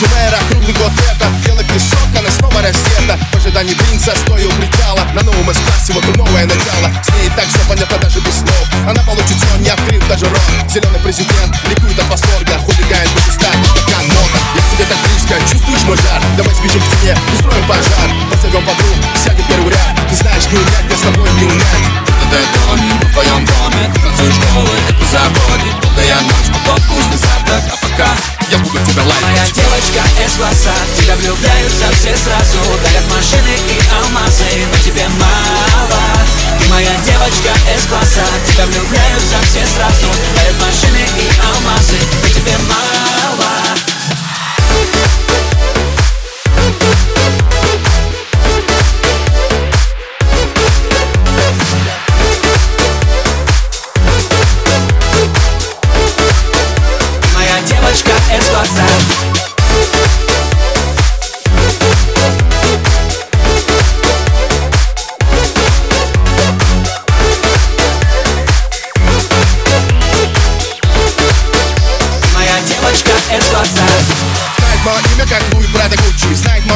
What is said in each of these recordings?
Джумера, круглый год лето Белый песок, она снова раздета. В ожидании принца, стоя у причала На новом эсклассе, вот и новое начало. С ней так все понятно даже без слов. Она получит все, не открыв даже рот. Зеленый президент ликует от восторга Хулигает будет стать, как нота Я тебе так близко, чувствуешь мой жар? Давай сбежим к стене, устроим пожар. Позовем подруг, сядет первый ряд. Ты знаешь, не унять, я с тобой не унять. Это доме, в твоем доме концу школы это забудет Долгая ночь, потом вкусный завтрак. А пока я буду тебя Моя лайкать девочка из класса Тебя влюбляются все сразу. Дарят машины и алмазы Но тебе мало. Ты моя девочка из класса Тебя влюбляются все сразу. Дарят машины и алмазы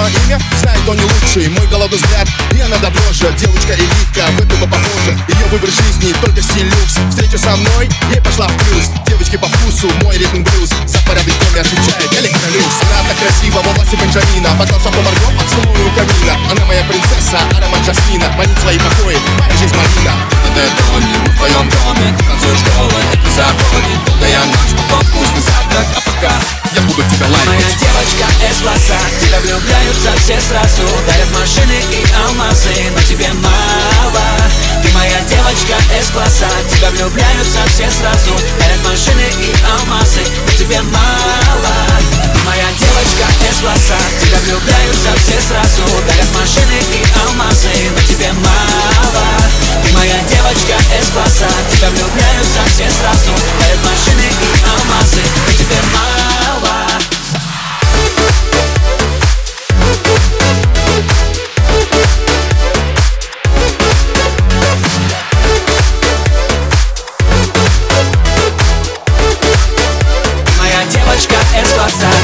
мое имя, знает, кто не лучший Мой голодный взгляд, и она до Девочка элитка, в этом мы похожи. Ее выбор жизни, только стиль люкс Встреча со мной, ей пошла в плюс. Девочки по вкусу, мой ритм блюз. За порядок доме отвечает электролюкс Она так красива, в области Бенджамина. Потом шапку Марго поцелую у камина. Она моя принцесса, аромат жасмина. Манит свои покои, моя жизнь Марина Это доме, в твоем доме все сразу Дарят машины и алмазы Но тебе мало. Ты моя девочка из класса Тебя влюбляются все сразу. Дарят машины и алмазы Но тебе мало. Моя девочка из класса Тебя влюбляются все сразу. Дарят машины и алмазы Но тебе мало. Ты моя девочка из класса Тебя влюбляются outside